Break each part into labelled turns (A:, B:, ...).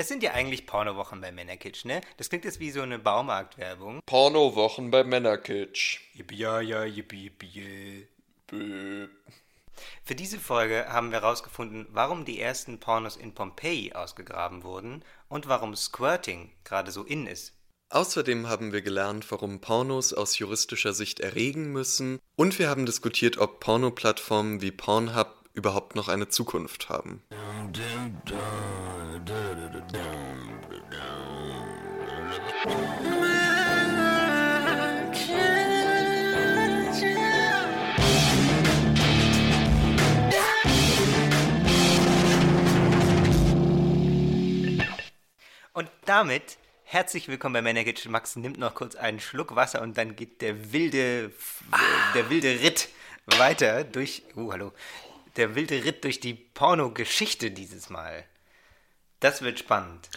A: Es sind ja eigentlich Pornowochen bei Männerkitsch, ne? Das klingt jetzt wie so eine Baumarktwerbung.
B: Pornowochen bei Männerkitsch.
A: Ja, ja, yippie, yippie. Für diese Folge haben wir herausgefunden, warum die ersten Pornos in Pompeji ausgegraben wurden und warum Squirting gerade so in ist.
B: Außerdem haben wir gelernt, warum Pornos aus juristischer Sicht erregen müssen und wir haben diskutiert, ob Pornoplattformen wie Pornhub überhaupt noch eine Zukunft haben.
A: Und damit herzlich willkommen bei Männerkitsch. Max nimmt noch kurz einen Schluck Wasser und dann geht der wilde, der wilde Ritt weiter durch. Oh, hallo. Der wilde Ritt durch die Pornogeschichte dieses Mal. Das wird spannend.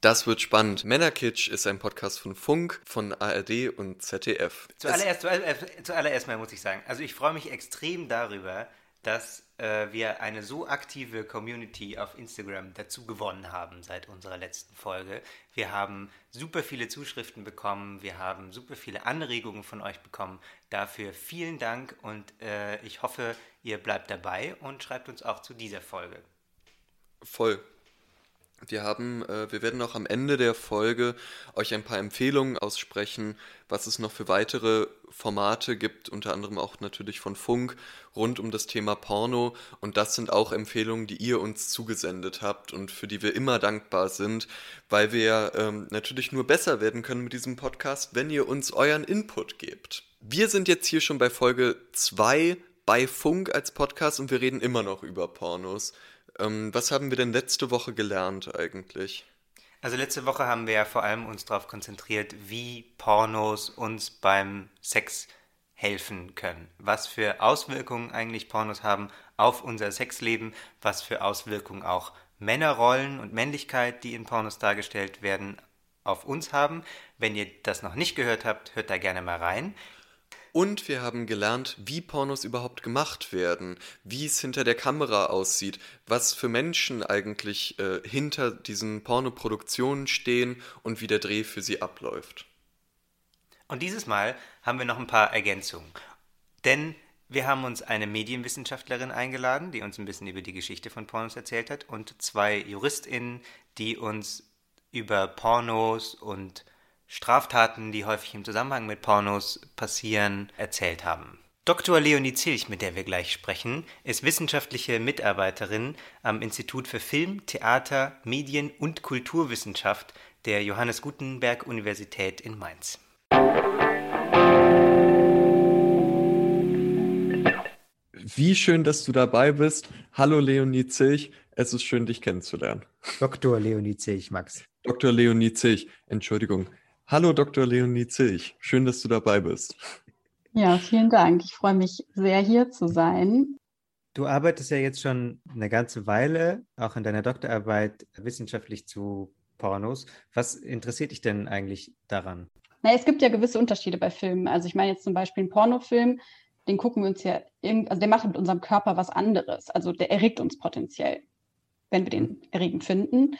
B: Das wird spannend. Männerkitsch ist ein Podcast von Funk, von ARD und ZDF.
A: Zuallererst, zuallererst, zuallererst mal muss ich sagen, also ich freue mich extrem darüber, dass äh, wir eine so aktive Community auf Instagram dazu gewonnen haben seit unserer letzten Folge. Wir haben super viele Zuschriften bekommen, wir haben super viele Anregungen von euch bekommen. Dafür vielen Dank und äh, ich hoffe, ihr bleibt dabei und schreibt uns auch zu dieser Folge.
B: Voll. Wir haben, äh, wir werden auch am Ende der Folge euch ein paar Empfehlungen aussprechen, was es noch für weitere Formate gibt, unter anderem auch natürlich von Funk rund um das Thema Porno. Und das sind auch Empfehlungen, die ihr uns zugesendet habt und für die wir immer dankbar sind, weil wir ähm, natürlich nur besser werden können mit diesem Podcast, wenn ihr uns euren Input gebt. Wir sind jetzt hier schon bei Folge 2 bei Funk als Podcast und wir reden immer noch über Pornos. Ähm, was haben wir denn letzte Woche gelernt eigentlich?
A: Also letzte Woche haben wir ja vor allem uns darauf konzentriert, wie Pornos uns beim Sex helfen können. Was für Auswirkungen eigentlich Pornos haben auf unser Sexleben, was für Auswirkungen auch Männerrollen und Männlichkeit, die in Pornos dargestellt werden, auf uns haben. Wenn ihr das noch nicht gehört habt, hört da gerne mal rein.
B: Und wir haben gelernt, wie Pornos überhaupt gemacht werden, wie es hinter der Kamera aussieht, was für Menschen eigentlich äh, hinter diesen Pornoproduktionen stehen und wie der Dreh für sie abläuft.
A: Und dieses Mal haben wir noch ein paar Ergänzungen. Denn wir haben uns eine Medienwissenschaftlerin eingeladen, die uns ein bisschen über die Geschichte von Pornos erzählt hat, und zwei JuristInnen, die uns über Pornos und Straftaten, die häufig im Zusammenhang mit Pornos passieren, erzählt haben. Dr. Leonie Zilch, mit der wir gleich sprechen, ist wissenschaftliche Mitarbeiterin am Institut für Film, Theater, Medien und Kulturwissenschaft der Johannes Gutenberg Universität in Mainz.
B: Wie schön, dass du dabei bist. Hallo Leonie Zilch, es ist schön, dich kennenzulernen.
A: Dr. Leonie Zilch, Max.
B: Dr. Leonie Zilch, Entschuldigung. Hallo Dr. Leonie Zilch, schön, dass du dabei bist.
C: Ja, vielen Dank. Ich freue mich sehr, hier zu sein.
A: Du arbeitest ja jetzt schon eine ganze Weile, auch in deiner Doktorarbeit, wissenschaftlich zu Pornos. Was interessiert dich denn eigentlich daran?
C: Na, es gibt ja gewisse Unterschiede bei Filmen. Also ich meine jetzt zum Beispiel einen Pornofilm, den gucken wir uns ja, also der macht mit unserem Körper was anderes. Also der erregt uns potenziell, wenn wir den erregend finden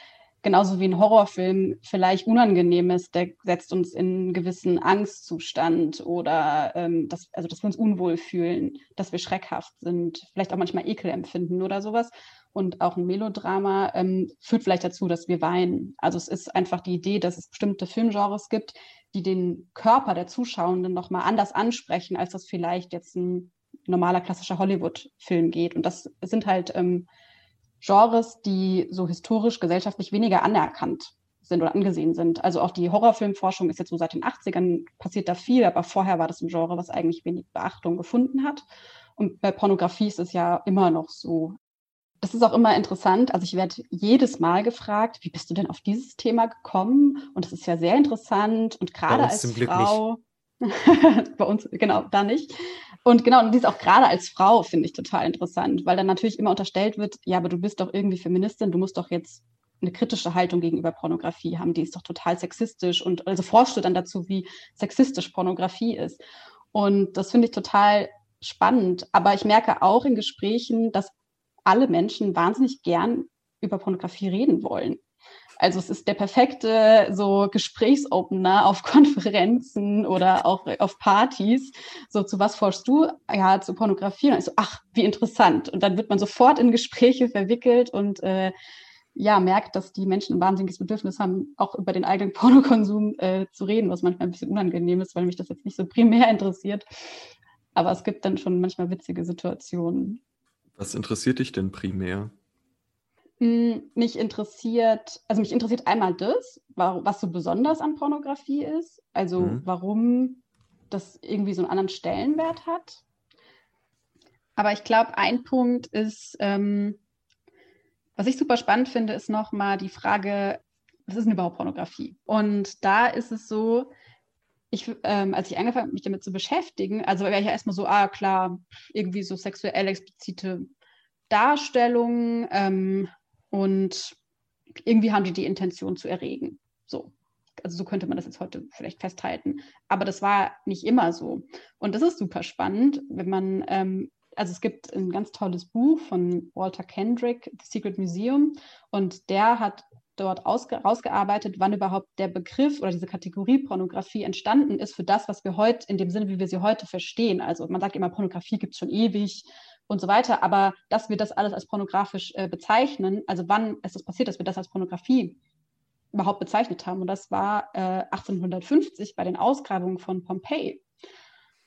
C: genauso wie ein Horrorfilm vielleicht unangenehm ist, der setzt uns in einen gewissen Angstzustand oder ähm, dass, also dass wir uns unwohl fühlen, dass wir schreckhaft sind, vielleicht auch manchmal Ekel empfinden oder sowas. Und auch ein Melodrama ähm, führt vielleicht dazu, dass wir weinen. Also es ist einfach die Idee, dass es bestimmte Filmgenres gibt, die den Körper der Zuschauenden nochmal anders ansprechen, als das vielleicht jetzt ein normaler klassischer Hollywood-Film geht. Und das sind halt ähm, Genres, die so historisch, gesellschaftlich weniger anerkannt sind oder angesehen sind. Also auch die Horrorfilmforschung ist jetzt so seit den 80ern passiert da viel, aber vorher war das ein Genre, was eigentlich wenig Beachtung gefunden hat. Und bei Pornografie ist es ja immer noch so. Das ist auch immer interessant. Also ich werde jedes Mal gefragt, wie bist du denn auf dieses Thema gekommen? Und das ist ja sehr interessant. Und gerade als Frau, bei uns, genau, da nicht. Und genau, und dies auch gerade als Frau finde ich total interessant, weil dann natürlich immer unterstellt wird, ja, aber du bist doch irgendwie Feministin, du musst doch jetzt eine kritische Haltung gegenüber Pornografie haben, die ist doch total sexistisch und also forschst du dann dazu, wie sexistisch Pornografie ist. Und das finde ich total spannend. Aber ich merke auch in Gesprächen, dass alle Menschen wahnsinnig gern über Pornografie reden wollen. Also es ist der perfekte so Gesprächsopener auf Konferenzen oder auch auf Partys. So, zu was forschst du? Ja, zu Pornografie. Und ist so, ach, wie interessant. Und dann wird man sofort in Gespräche verwickelt und äh, ja, merkt, dass die Menschen ein wahnsinniges Bedürfnis haben, auch über den eigenen Pornokonsum äh, zu reden, was manchmal ein bisschen unangenehm ist, weil mich das jetzt nicht so primär interessiert. Aber es gibt dann schon manchmal witzige Situationen.
B: Was interessiert dich denn primär?
C: Hm, mich interessiert, also mich interessiert einmal das, was so besonders an Pornografie ist, also mhm. warum das irgendwie so einen anderen Stellenwert hat. Aber ich glaube, ein Punkt ist, ähm, was ich super spannend finde, ist nochmal die Frage, was ist denn überhaupt Pornografie? Und da ist es so, ich, ähm, als ich angefangen habe, mich damit zu beschäftigen, also wäre ich ja erstmal so, ah klar, irgendwie so sexuell explizite Darstellungen, ähm, und irgendwie haben die die Intention zu erregen. So. Also so könnte man das jetzt heute vielleicht festhalten. Aber das war nicht immer so. Und das ist super spannend, wenn man, ähm, also es gibt ein ganz tolles Buch von Walter Kendrick, The Secret Museum, und der hat dort ausgearbeitet, wann überhaupt der Begriff oder diese Kategorie Pornografie entstanden ist für das, was wir heute in dem Sinne, wie wir sie heute verstehen. Also man sagt immer, Pornografie gibt es schon ewig und so weiter. Aber dass wir das alles als pornografisch äh, bezeichnen, also wann ist es passiert, dass wir das als Pornografie überhaupt bezeichnet haben. Und das war äh, 1850 bei den Ausgrabungen von Pompeji.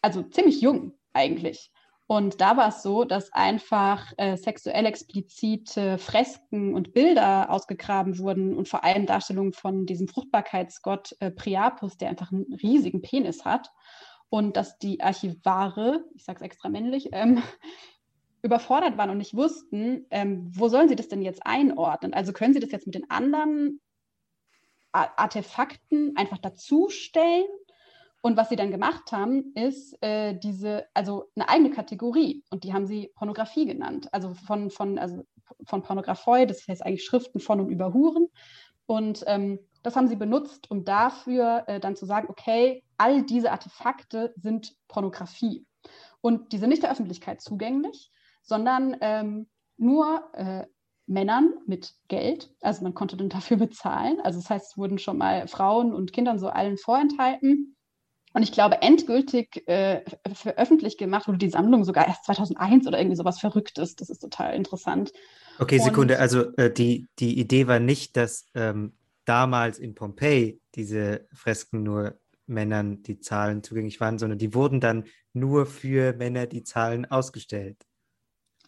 C: Also ziemlich jung eigentlich. Und da war es so, dass einfach äh, sexuell explizite Fresken und Bilder ausgegraben wurden und vor allem Darstellungen von diesem Fruchtbarkeitsgott äh, Priapus, der einfach einen riesigen Penis hat. Und dass die Archivare, ich sage es extra männlich, ähm, überfordert waren und nicht wussten, ähm, wo sollen sie das denn jetzt einordnen? Also können sie das jetzt mit den anderen Artefakten einfach dazustellen? Und was sie dann gemacht haben, ist äh, diese, also eine eigene Kategorie und die haben sie Pornografie genannt. Also von, von, also von Pornographoi, das heißt eigentlich Schriften von und über Huren. Und ähm, das haben sie benutzt, um dafür äh, dann zu sagen, okay, all diese Artefakte sind Pornografie. Und die sind nicht der Öffentlichkeit zugänglich, sondern ähm, nur äh, Männern mit Geld. Also man konnte dann dafür bezahlen. Also das heißt, es wurden schon mal Frauen und Kindern so allen vorenthalten. Und ich glaube, endgültig äh, veröffentlicht gemacht wurde die Sammlung sogar erst 2001 oder irgendwie sowas Verrücktes. Das ist total interessant.
D: Okay, Sekunde. also äh, die, die Idee war nicht, dass ähm, damals in Pompeji diese Fresken nur Männern die Zahlen zugänglich waren, sondern die wurden dann nur für Männer die Zahlen ausgestellt.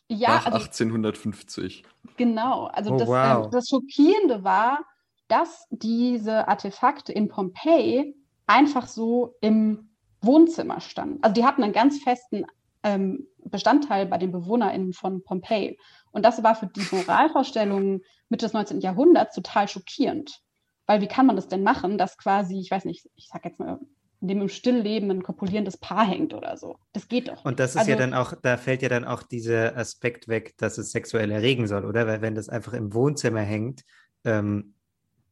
B: Ja, Nach also, 1850.
C: Genau, also oh, das, wow. äh, das Schockierende war, dass diese Artefakte in Pompeji einfach so im Wohnzimmer standen. Also die hatten einen ganz festen ähm, Bestandteil bei den BewohnerInnen von Pompeji. Und das war für die Moralvorstellungen Mitte des 19. Jahrhunderts total schockierend. Weil wie kann man das denn machen, dass quasi, ich weiß nicht, ich sag jetzt mal in dem im Stillleben ein kopulierendes Paar hängt oder so. Das geht doch.
D: Und das ist also, ja dann auch, da fällt ja dann auch dieser Aspekt weg, dass es sexuell erregen soll, oder? Weil wenn das einfach im Wohnzimmer hängt, ähm,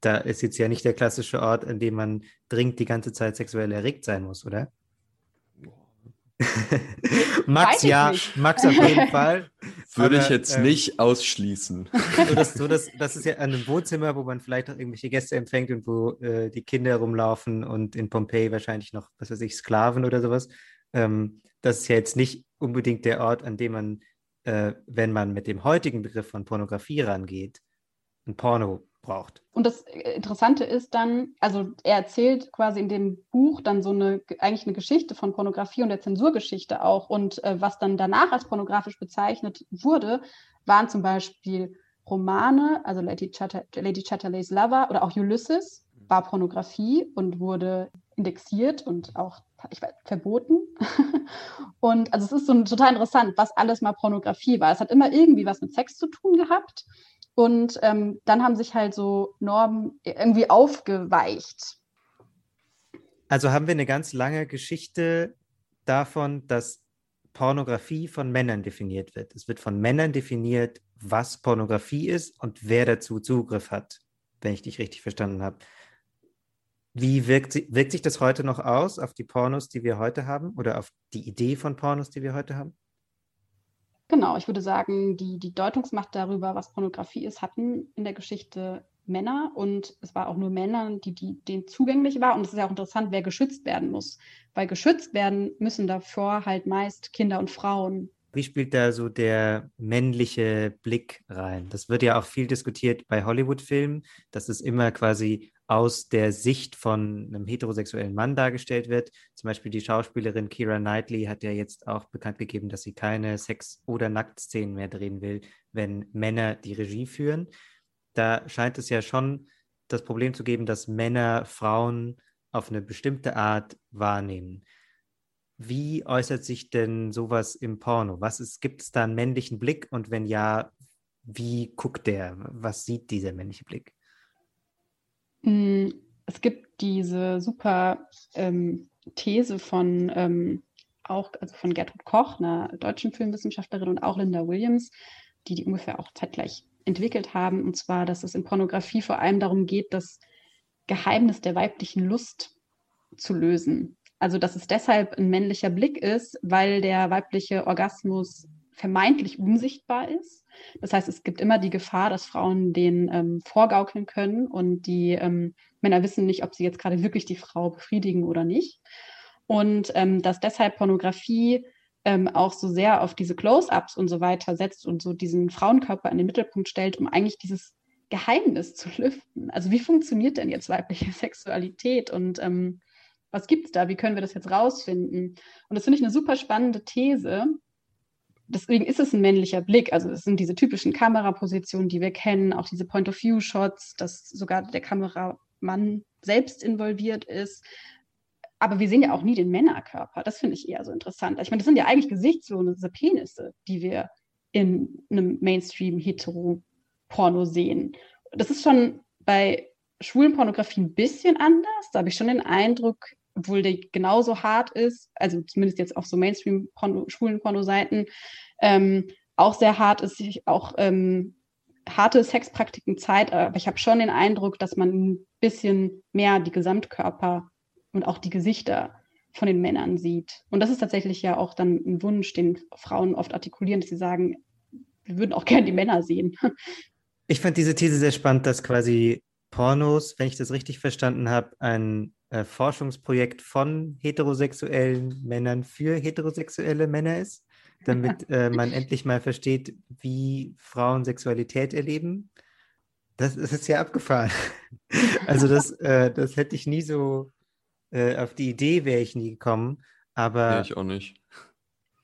D: da ist jetzt ja nicht der klassische Ort, an dem man dringend die ganze Zeit sexuell erregt sein muss, oder? Max, ja, nicht. Max auf jeden Fall.
B: Würde aber, ich jetzt ähm, nicht ausschließen.
D: So das, so das, das ist ja an einem Wohnzimmer, wo man vielleicht auch irgendwelche Gäste empfängt und wo äh, die Kinder rumlaufen und in Pompeji wahrscheinlich noch, was weiß ich, Sklaven oder sowas. Ähm, das ist ja jetzt nicht unbedingt der Ort, an dem man, äh, wenn man mit dem heutigen Begriff von Pornografie rangeht, ein Porno braucht.
C: Und das äh, Interessante ist dann, also er erzählt quasi in dem Buch dann so eine, eigentlich eine Geschichte von Pornografie und der Zensurgeschichte auch. Und äh, was dann danach als pornografisch bezeichnet wurde, waren zum Beispiel Romane, also Lady, Chatter, Lady Chatterley's Lover oder auch Ulysses war Pornografie und wurde indexiert und auch ich weiß, verboten. und also es ist so total interessant, was alles mal Pornografie war. Es hat immer irgendwie was mit Sex zu tun gehabt. Und ähm, dann haben sich halt so Normen irgendwie aufgeweicht.
D: Also haben wir eine ganz lange Geschichte davon, dass Pornografie von Männern definiert wird. Es wird von Männern definiert, was Pornografie ist und wer dazu Zugriff hat, wenn ich dich richtig verstanden habe. Wie wirkt, wirkt sich das heute noch aus auf die Pornos, die wir heute haben oder auf die Idee von Pornos, die wir heute haben?
C: Genau, ich würde sagen, die, die Deutungsmacht darüber, was Pornografie ist, hatten in der Geschichte Männer und es war auch nur Männern, die, die denen zugänglich war. Und es ist ja auch interessant, wer geschützt werden muss. Weil geschützt werden müssen davor halt meist Kinder und Frauen.
D: Wie spielt da so der männliche Blick rein? Das wird ja auch viel diskutiert bei Hollywood-Filmen, dass es immer quasi aus der Sicht von einem heterosexuellen Mann dargestellt wird. Zum Beispiel die Schauspielerin Kira Knightley hat ja jetzt auch bekannt gegeben, dass sie keine Sex- oder Nacktszenen mehr drehen will, wenn Männer die Regie führen. Da scheint es ja schon das Problem zu geben, dass Männer Frauen auf eine bestimmte Art wahrnehmen. Wie äußert sich denn sowas im Porno? Was gibt es da einen männlichen Blick und wenn ja, wie guckt der? Was sieht dieser männliche Blick?
C: Mm, es gibt diese super ähm, These von ähm, auch also von Gertrud Koch, einer deutschen Filmwissenschaftlerin, und auch Linda Williams, die die ungefähr auch zeitgleich entwickelt haben. Und zwar, dass es in Pornografie vor allem darum geht, das Geheimnis der weiblichen Lust zu lösen. Also, dass es deshalb ein männlicher Blick ist, weil der weibliche Orgasmus vermeintlich unsichtbar ist. Das heißt, es gibt immer die Gefahr, dass Frauen den ähm, vorgaukeln können und die ähm, Männer wissen nicht, ob sie jetzt gerade wirklich die Frau befriedigen oder nicht. Und ähm, dass deshalb Pornografie ähm, auch so sehr auf diese Close-ups und so weiter setzt und so diesen Frauenkörper in den Mittelpunkt stellt, um eigentlich dieses Geheimnis zu lüften. Also wie funktioniert denn jetzt weibliche Sexualität und ähm, was gibt es da? Wie können wir das jetzt rausfinden? Und das finde ich eine super spannende These. Deswegen ist es ein männlicher Blick. Also es sind diese typischen Kamerapositionen, die wir kennen, auch diese Point-of-View-Shots, dass sogar der Kameramann selbst involviert ist. Aber wir sehen ja auch nie den Männerkörper. Das finde ich eher so interessant. Ich meine, das sind ja eigentlich gesichtslose Penisse, die wir in einem Mainstream-Hetero-Porno sehen. Das ist schon bei schwulen Pornografie ein bisschen anders. Da habe ich schon den Eindruck, obwohl der genauso hart ist, also zumindest jetzt auf so Mainstream-schwulen Porno-Seiten, ähm, auch sehr hart ist, auch ähm, harte Sexpraktiken Zeit, aber ich habe schon den Eindruck, dass man ein bisschen mehr die Gesamtkörper und auch die Gesichter von den Männern sieht. Und das ist tatsächlich ja auch dann ein Wunsch, den Frauen oft artikulieren, dass sie sagen, wir würden auch gerne die Männer sehen.
D: Ich fand diese These sehr spannend, dass quasi Pornos, wenn ich das richtig verstanden habe, ein äh, Forschungsprojekt von heterosexuellen Männern für heterosexuelle Männer ist, damit äh, man endlich mal versteht, wie Frauen Sexualität erleben. Das, das ist ja abgefahren. also das, äh, das hätte ich nie so, äh, auf die Idee wäre ich nie gekommen. Aber
B: nee, ich auch nicht.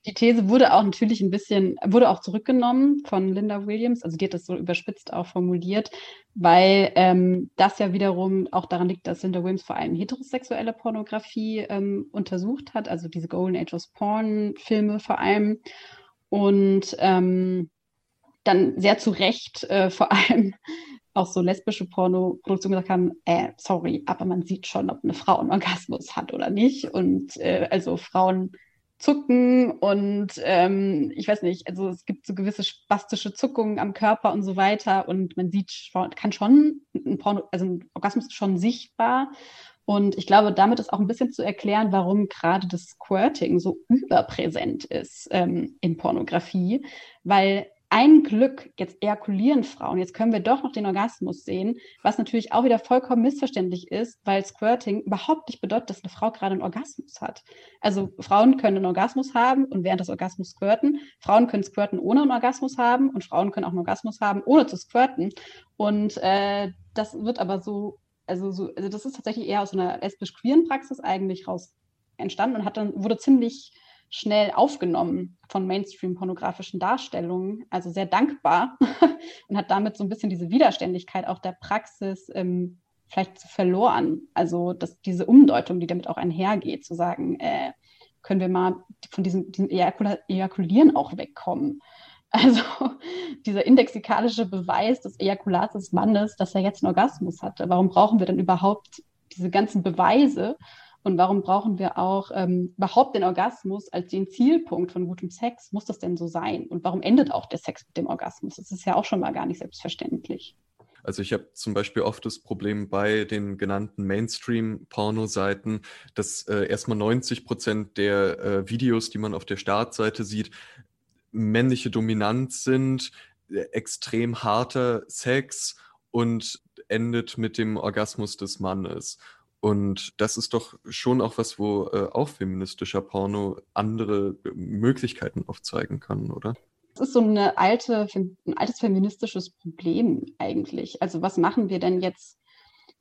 C: Die These wurde auch natürlich ein bisschen, wurde auch zurückgenommen von Linda Williams, also die hat das so überspitzt auch formuliert, weil ähm, das ja wiederum auch daran liegt, dass Linda Williams vor allem heterosexuelle Pornografie ähm, untersucht hat, also diese Golden Age of Porn-Filme vor allem. Und ähm, dann sehr zu Recht äh, vor allem auch so lesbische Pornoproduktionen gesagt haben, äh, sorry, aber man sieht schon, ob eine Frau einen Orgasmus hat oder nicht. Und äh, also Frauen zucken und ähm, ich weiß nicht, also es gibt so gewisse spastische Zuckungen am Körper und so weiter und man sieht, kann schon ein Porno, also ein Orgasmus ist schon sichtbar und ich glaube, damit ist auch ein bisschen zu erklären, warum gerade das Squirting so überpräsent ist ähm, in Pornografie, weil ein Glück, jetzt ejakulieren Frauen, jetzt können wir doch noch den Orgasmus sehen, was natürlich auch wieder vollkommen missverständlich ist, weil Squirting überhaupt nicht bedeutet, dass eine Frau gerade einen Orgasmus hat. Also Frauen können einen Orgasmus haben und während des Orgasmus squirten. Frauen können squirten ohne einen Orgasmus haben und Frauen können auch einen Orgasmus haben, ohne zu squirten. Und äh, das wird aber so, also so, also das ist tatsächlich eher aus einer lesbisch-queeren Praxis eigentlich raus entstanden und hat dann, wurde ziemlich schnell aufgenommen von Mainstream-pornografischen Darstellungen, also sehr dankbar und hat damit so ein bisschen diese Widerständigkeit auch der Praxis ähm, vielleicht verloren. Also dass diese Umdeutung, die damit auch einhergeht, zu sagen, äh, können wir mal von diesem, diesem Ejakulieren auch wegkommen. Also dieser indexikalische Beweis des Ejakulats des Mannes, dass er jetzt einen Orgasmus hatte. Warum brauchen wir denn überhaupt diese ganzen Beweise? Und warum brauchen wir auch ähm, überhaupt den Orgasmus als den Zielpunkt von gutem Sex? Muss das denn so sein? Und warum endet auch der Sex mit dem Orgasmus? Das ist ja auch schon mal gar nicht selbstverständlich.
B: Also ich habe zum Beispiel oft das Problem bei den genannten Mainstream-Porno-Seiten, dass äh, erstmal 90 Prozent der äh, Videos, die man auf der Startseite sieht, männliche Dominanz sind, äh, extrem harter Sex und endet mit dem Orgasmus des Mannes. Und das ist doch schon auch was, wo äh, auch feministischer Porno andere äh, Möglichkeiten aufzeigen kann, oder?
C: Das ist so eine alte, ein altes feministisches Problem eigentlich. Also was machen wir denn jetzt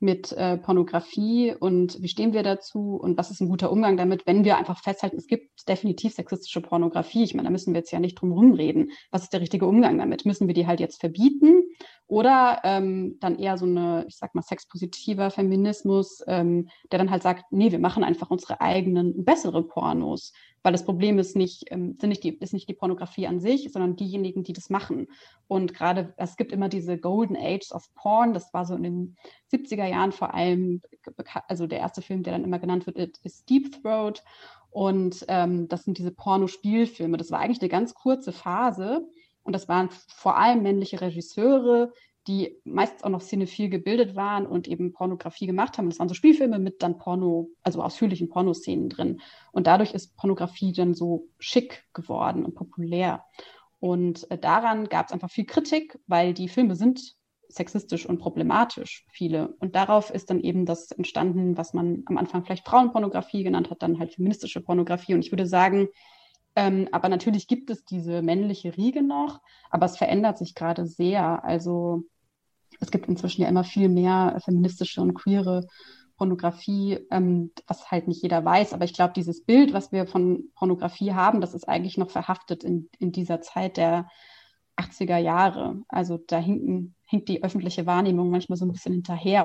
C: mit äh, Pornografie und wie stehen wir dazu und was ist ein guter Umgang damit, wenn wir einfach festhalten, es gibt definitiv sexistische Pornografie. Ich meine, da müssen wir jetzt ja nicht drum rumreden. Was ist der richtige Umgang damit? Müssen wir die halt jetzt verbieten oder ähm, dann eher so eine, ich sag mal, sexpositiver Feminismus, ähm, der dann halt sagt, nee, wir machen einfach unsere eigenen bessere Pornos weil das Problem ist nicht, ähm, sind nicht die, ist nicht die Pornografie an sich, sondern diejenigen, die das machen. Und gerade, es gibt immer diese Golden Age of Porn, das war so in den 70er Jahren vor allem, also der erste Film, der dann immer genannt wird, ist Deep Throat. Und ähm, das sind diese Pornospielfilme. Das war eigentlich eine ganz kurze Phase. Und das waren vor allem männliche Regisseure, die meistens auch noch cinephil gebildet waren und eben Pornografie gemacht haben. Das waren so Spielfilme mit dann Porno, also ausführlichen Pornoszenen drin. Und dadurch ist Pornografie dann so schick geworden und populär. Und äh, daran gab es einfach viel Kritik, weil die Filme sind sexistisch und problematisch, viele. Und darauf ist dann eben das entstanden, was man am Anfang vielleicht Frauenpornografie genannt hat, dann halt feministische Pornografie. Und ich würde sagen, ähm, aber natürlich gibt es diese männliche Riege noch, aber es verändert sich gerade sehr. Also es gibt inzwischen ja immer viel mehr feministische und queere Pornografie, ähm, was halt nicht jeder weiß. Aber ich glaube, dieses Bild, was wir von Pornografie haben, das ist eigentlich noch verhaftet in, in dieser Zeit der 80er Jahre. Also da hinken, hinkt die öffentliche Wahrnehmung manchmal so ein bisschen hinterher.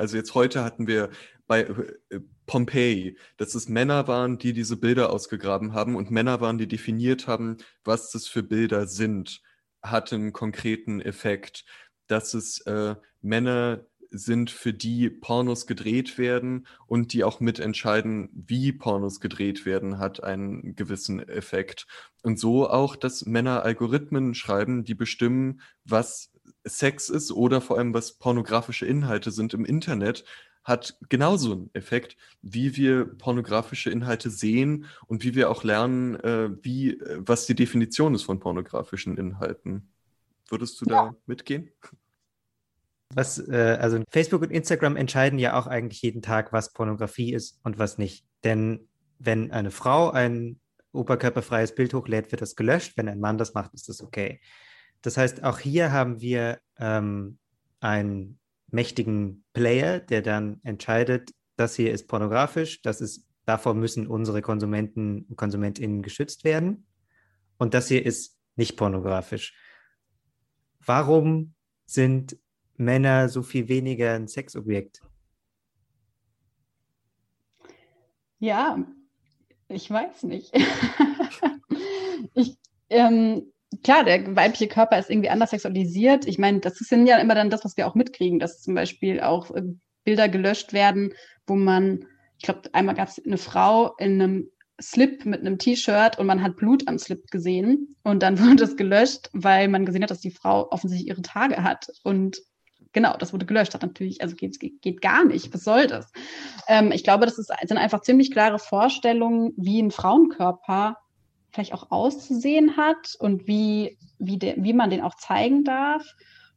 B: Also jetzt heute hatten wir bei äh, Pompeii, dass es Männer waren, die diese Bilder ausgegraben haben und Männer waren, die definiert haben, was das für Bilder sind, hat einen konkreten Effekt dass es äh, Männer sind, für die Pornos gedreht werden und die auch mitentscheiden, wie Pornos gedreht werden, hat einen gewissen Effekt. Und so auch, dass Männer Algorithmen schreiben, die bestimmen, was Sex ist oder vor allem, was pornografische Inhalte sind im Internet, hat genauso einen Effekt, wie wir pornografische Inhalte sehen und wie wir auch lernen, äh, wie, äh, was die Definition ist von pornografischen Inhalten. Würdest du ja. da mitgehen?
A: Was, äh, also Facebook und Instagram entscheiden ja auch eigentlich jeden Tag, was Pornografie ist und was nicht. Denn wenn eine Frau ein oberkörperfreies Bild hochlädt, wird das gelöscht. Wenn ein Mann das macht, ist das okay. Das heißt, auch hier haben wir ähm, einen mächtigen Player, der dann entscheidet, das hier ist pornografisch, das ist, davor müssen unsere Konsumenten und KonsumentInnen geschützt werden. Und das hier ist nicht pornografisch. Warum sind Männer so viel weniger ein Sexobjekt?
C: Ja, ich weiß nicht. ich, ähm, klar, der weibliche Körper ist irgendwie anders sexualisiert. Ich meine, das ist ja immer dann das, was wir auch mitkriegen, dass zum Beispiel auch äh, Bilder gelöscht werden, wo man, ich glaube, einmal gab es eine Frau in einem Slip mit einem T-Shirt und man hat Blut am Slip gesehen und dann wurde es gelöscht, weil man gesehen hat, dass die Frau offensichtlich ihre Tage hat und genau, das wurde gelöscht, hat natürlich, also geht, geht, gar nicht. Was soll das? Ähm, ich glaube, das ist, sind einfach ziemlich klare Vorstellungen, wie ein Frauenkörper vielleicht auch auszusehen hat und wie, wie, de, wie man den auch zeigen darf.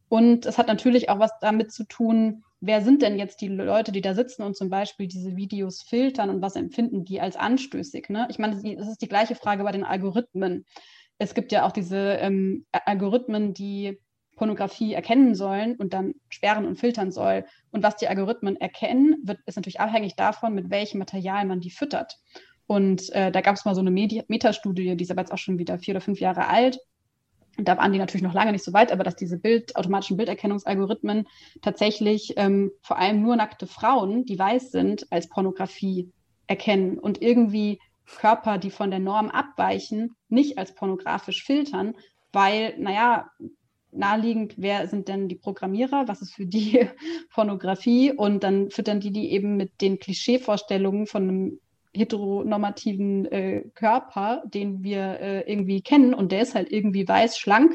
C: Und es hat natürlich auch was damit zu tun, wer sind denn jetzt die Leute, die da sitzen und zum Beispiel diese Videos filtern und was empfinden die als anstößig? Ne? Ich meine, das ist die gleiche Frage bei den Algorithmen. Es gibt ja auch diese ähm, Algorithmen, die Pornografie erkennen sollen und dann sperren und filtern soll. Und was die Algorithmen erkennen, wird, ist natürlich abhängig davon, mit welchem Material man die füttert. Und äh, da gab es mal so eine Medi Metastudie, die ist aber jetzt auch schon wieder vier oder fünf Jahre alt. Und da waren die natürlich noch lange nicht so weit, aber dass diese Bild, automatischen Bilderkennungsalgorithmen tatsächlich ähm, vor allem nur nackte Frauen, die weiß sind, als Pornografie erkennen und irgendwie Körper, die von der Norm abweichen, nicht als pornografisch filtern, weil, naja, naheliegend, wer sind denn die Programmierer, was ist für die Pornografie und dann füttern die die eben mit den Klischeevorstellungen von einem heteronormativen äh, Körper, den wir äh, irgendwie kennen und der ist halt irgendwie weiß, schlank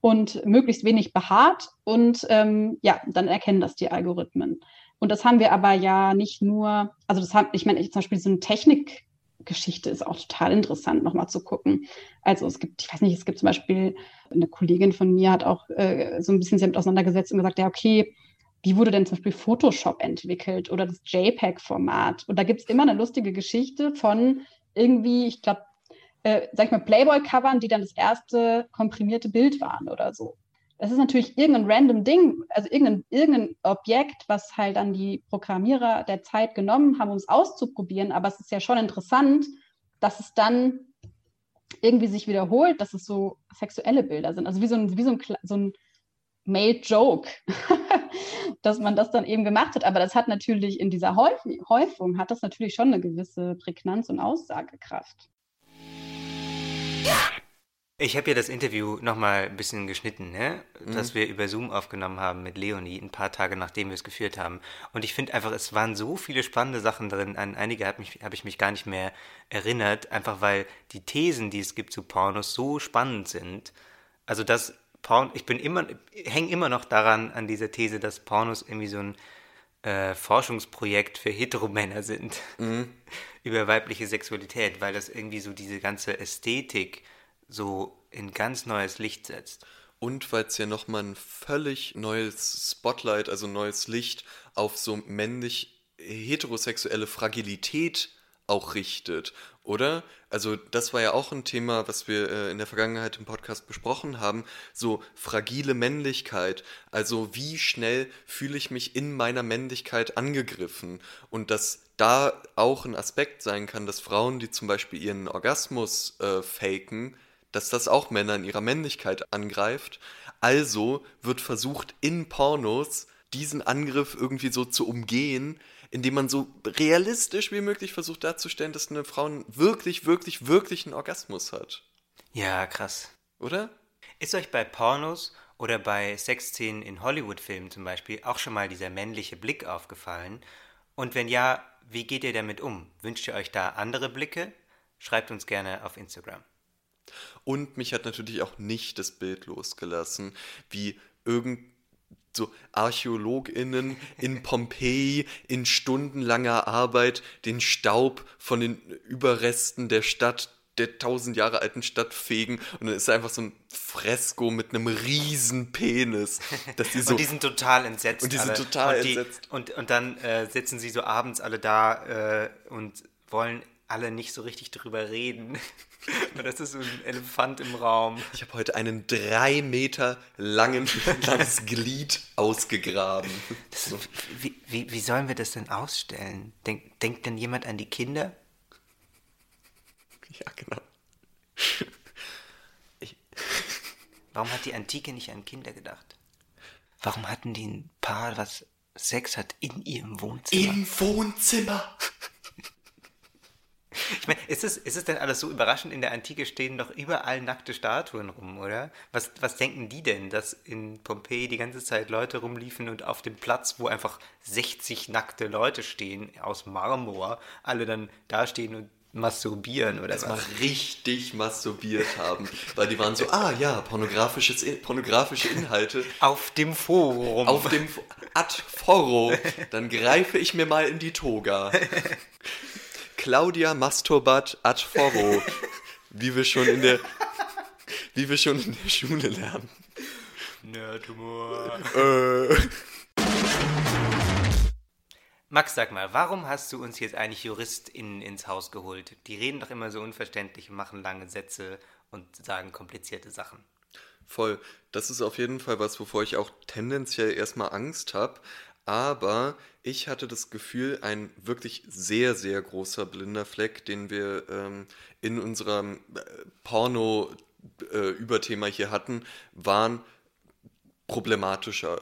C: und möglichst wenig behaart und ähm, ja, dann erkennen das die Algorithmen. Und das haben wir aber ja nicht nur, also das haben, ich meine, zum Beispiel so eine Technik, Geschichte ist auch total interessant, nochmal zu gucken. Also es gibt, ich weiß nicht, es gibt zum Beispiel, eine Kollegin von mir hat auch äh, so ein bisschen sich damit auseinandergesetzt und gesagt, ja, okay, wie wurde denn zum Beispiel Photoshop entwickelt oder das JPEG-Format? Und da gibt es immer eine lustige Geschichte von irgendwie, ich glaube, äh, sag ich mal, Playboy-Covern, die dann das erste komprimierte Bild waren oder so. Das ist natürlich irgendein random Ding, also irgendein, irgendein Objekt, was halt dann die Programmierer der Zeit genommen haben, um es auszuprobieren. Aber es ist ja schon interessant, dass es dann irgendwie sich wiederholt, dass es so sexuelle Bilder sind. Also wie so ein, wie so ein, so ein Male Joke, dass man das dann eben gemacht hat. Aber das hat natürlich in dieser Häufung, hat das natürlich schon eine gewisse Prägnanz und Aussagekraft.
A: Ich habe ja das Interview nochmal ein bisschen geschnitten, ne? Mhm. das wir über Zoom aufgenommen haben mit Leonie, ein paar Tage nachdem wir es geführt haben. Und ich finde einfach, es waren so viele spannende Sachen drin. An einige habe hab ich mich gar nicht mehr erinnert, einfach weil die Thesen, die es gibt zu Pornos, so spannend sind. Also, dass Porn, ich bin immer, hänge immer noch daran, an dieser These, dass Pornos irgendwie so ein äh, Forschungsprojekt für Heteromänner sind. Mhm. über weibliche Sexualität, weil das irgendwie so diese ganze Ästhetik so in ganz neues Licht setzt.
B: Und weil es ja nochmal ein völlig neues Spotlight, also neues Licht auf so männlich heterosexuelle Fragilität auch richtet, oder? Also das war ja auch ein Thema, was wir äh, in der Vergangenheit im Podcast besprochen haben, so fragile Männlichkeit. Also wie schnell fühle ich mich in meiner Männlichkeit angegriffen und dass da auch ein Aspekt sein kann, dass Frauen, die zum Beispiel ihren Orgasmus äh, faken, dass das auch Männer in ihrer Männlichkeit angreift. Also wird versucht, in Pornos diesen Angriff irgendwie so zu umgehen, indem man so realistisch wie möglich versucht darzustellen, dass eine Frau wirklich, wirklich, wirklich einen Orgasmus hat.
A: Ja, krass.
B: Oder?
A: Ist euch bei Pornos oder bei Sexszenen in Hollywood-Filmen zum Beispiel auch schon mal dieser männliche Blick aufgefallen? Und wenn ja, wie geht ihr damit um? Wünscht ihr euch da andere Blicke? Schreibt uns gerne auf Instagram.
B: Und mich hat natürlich auch nicht das Bild losgelassen, wie irgend so ArchäologInnen in Pompeji in stundenlanger Arbeit den Staub von den Überresten der Stadt der tausend Jahre alten Stadt fegen und dann ist einfach so ein Fresko mit einem riesen Penis.
A: Dass die so und die sind total entsetzt.
B: Und die sind total und die, entsetzt.
A: Und, und dann äh, sitzen sie so abends alle da äh, und wollen alle nicht so richtig drüber reden. Und das ist so ein Elefant im Raum.
B: Ich habe heute einen drei Meter langen langes Glied ausgegraben.
A: Das, wie, wie, wie sollen wir das denn ausstellen? Denk, denkt denn jemand an die Kinder?
B: Ja, genau.
A: Ich, warum hat die Antike nicht an Kinder gedacht? Warum hatten die ein Paar, was Sex hat, in ihrem Wohnzimmer?
B: Im Wohnzimmer!
A: Ich meine, ist es, ist es denn alles so überraschend? In der Antike stehen doch überall nackte Statuen rum, oder? Was, was denken die denn, dass in Pompeji die ganze Zeit Leute rumliefen und auf dem Platz, wo einfach 60 nackte Leute stehen, aus Marmor, alle dann dastehen und masturbieren oder
B: Erstmal was? richtig masturbiert haben, weil die waren so, ah ja, pornografisches, pornografische Inhalte.
A: Auf dem Forum.
B: Auf dem Ad Foro. Dann greife ich mir mal in die Toga. Claudia Masturbat ad foro, wie wir schon in der, wie wir schon in der Schule lernen.
A: Nerdhumor. Äh. Max, sag mal, warum hast du uns jetzt eigentlich JuristInnen ins Haus geholt? Die reden doch immer so unverständlich und machen lange Sätze und sagen komplizierte Sachen.
B: Voll. Das ist auf jeden Fall was, wovor ich auch tendenziell erstmal Angst habe aber ich hatte das Gefühl, ein wirklich sehr, sehr großer blinder Fleck, den wir ähm, in unserem äh, Porno-Überthema äh, hier hatten, waren problematischer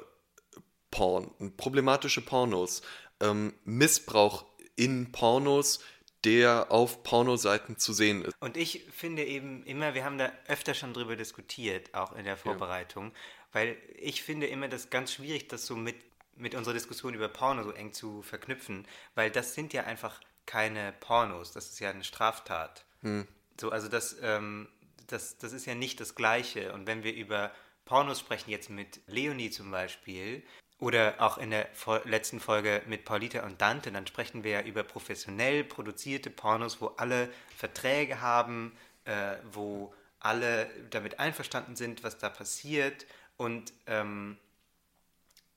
B: Porn, problematische Pornos, ähm, Missbrauch in Pornos, der auf Pornoseiten zu sehen ist.
A: Und ich finde eben immer, wir haben da öfter schon drüber diskutiert, auch in der Vorbereitung, ja. weil ich finde immer das ganz schwierig, das so mit mit unserer Diskussion über Porno so eng zu verknüpfen, weil das sind ja einfach keine Pornos, das ist ja eine Straftat. Hm. So, also das, ähm, das, das ist ja nicht das Gleiche. Und wenn wir über Pornos sprechen, jetzt mit Leonie zum Beispiel, oder auch in der letzten Folge mit Paulita und Dante, dann sprechen wir ja über professionell produzierte Pornos, wo alle Verträge haben, äh, wo alle damit einverstanden sind, was da passiert. Und ähm,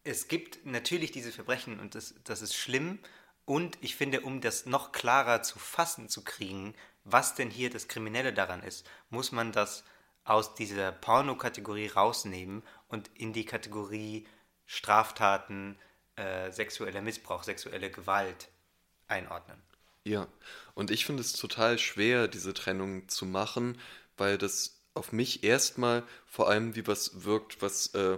A: es gibt natürlich diese Verbrechen und das, das ist schlimm. Und ich finde, um das noch klarer zu fassen zu kriegen, was denn hier das Kriminelle daran ist, muss man das aus dieser Porno-Kategorie rausnehmen und in die Kategorie Straftaten, äh, sexueller Missbrauch, sexuelle Gewalt einordnen.
B: Ja, und ich finde es total schwer, diese Trennung zu machen, weil das auf mich erstmal vor allem wie was wirkt, was äh,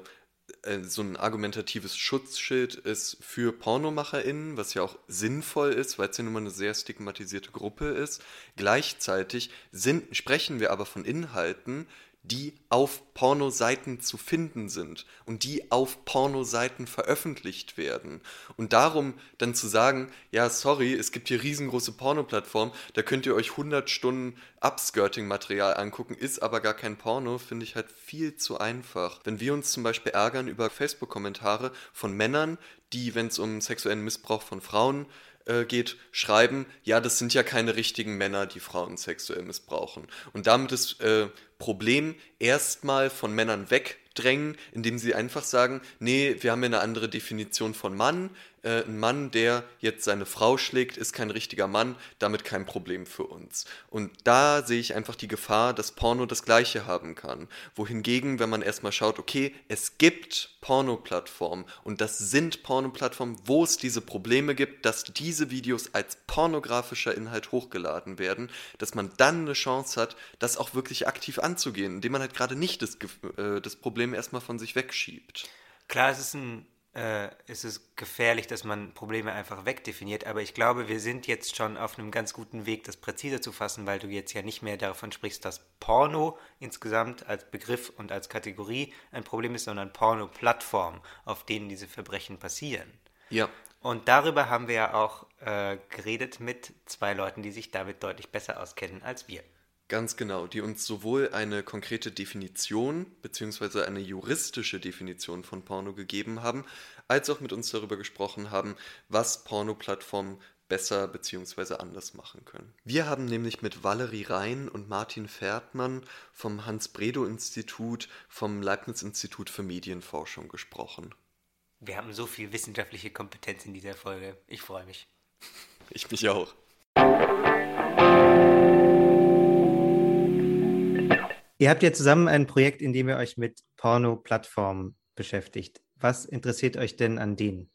B: äh, so ein argumentatives Schutzschild ist für PornomacherInnen, was ja auch sinnvoll ist, weil es ja nun mal eine sehr stigmatisierte Gruppe ist. Gleichzeitig sind, sprechen wir aber von Inhalten, die auf Pornoseiten zu finden sind und die auf Pornoseiten veröffentlicht werden. Und darum dann zu sagen, ja, sorry, es gibt hier riesengroße Porno-Plattformen, da könnt ihr euch 100 Stunden Upskirting-Material angucken, ist aber gar kein Porno, finde ich halt viel zu einfach. Wenn wir uns zum Beispiel ärgern über Facebook-Kommentare von Männern, die, wenn es um sexuellen Missbrauch von Frauen äh, geht, schreiben, ja, das sind ja keine richtigen Männer, die Frauen sexuell missbrauchen. Und damit ist äh, Problem erstmal von Männern wegdrängen, indem sie einfach sagen, nee, wir haben ja eine andere Definition von Mann, äh, ein Mann, der jetzt seine Frau schlägt, ist kein richtiger Mann, damit kein Problem für uns. Und da sehe ich einfach die Gefahr, dass Porno das Gleiche haben kann. Wohingegen, wenn man erstmal schaut, okay, es gibt Porno-Plattformen und das sind Porno-Plattformen, wo es diese Probleme gibt, dass diese Videos als pornografischer Inhalt hochgeladen werden, dass man dann eine Chance hat, das auch wirklich aktiv anzugehen, indem man halt gerade nicht das, äh, das Problem erstmal von sich wegschiebt.
A: Klar, es ist ein äh, ist es gefährlich, dass man Probleme einfach wegdefiniert. Aber ich glaube, wir sind jetzt schon auf einem ganz guten Weg, das präziser zu fassen, weil du jetzt ja nicht mehr davon sprichst, dass Porno insgesamt als Begriff und als Kategorie ein Problem ist, sondern Porno-Plattformen, auf denen diese Verbrechen passieren.
B: Ja.
A: Und darüber haben wir ja auch äh, geredet mit zwei Leuten, die sich damit deutlich besser auskennen als wir.
B: Ganz genau, die uns sowohl eine konkrete Definition bzw. eine juristische Definition von Porno gegeben haben, als auch mit uns darüber gesprochen haben, was Porno-Plattformen besser bzw. anders machen können. Wir haben nämlich mit Valerie Rhein und Martin Ferdmann vom Hans-Bredow-Institut vom Leibniz-Institut für Medienforschung gesprochen.
A: Wir haben so viel wissenschaftliche Kompetenz in dieser Folge. Ich freue mich.
B: Ich mich auch.
A: Ihr habt ja zusammen ein Projekt, in dem ihr euch mit Porno-Plattformen beschäftigt. Was interessiert euch denn an denen?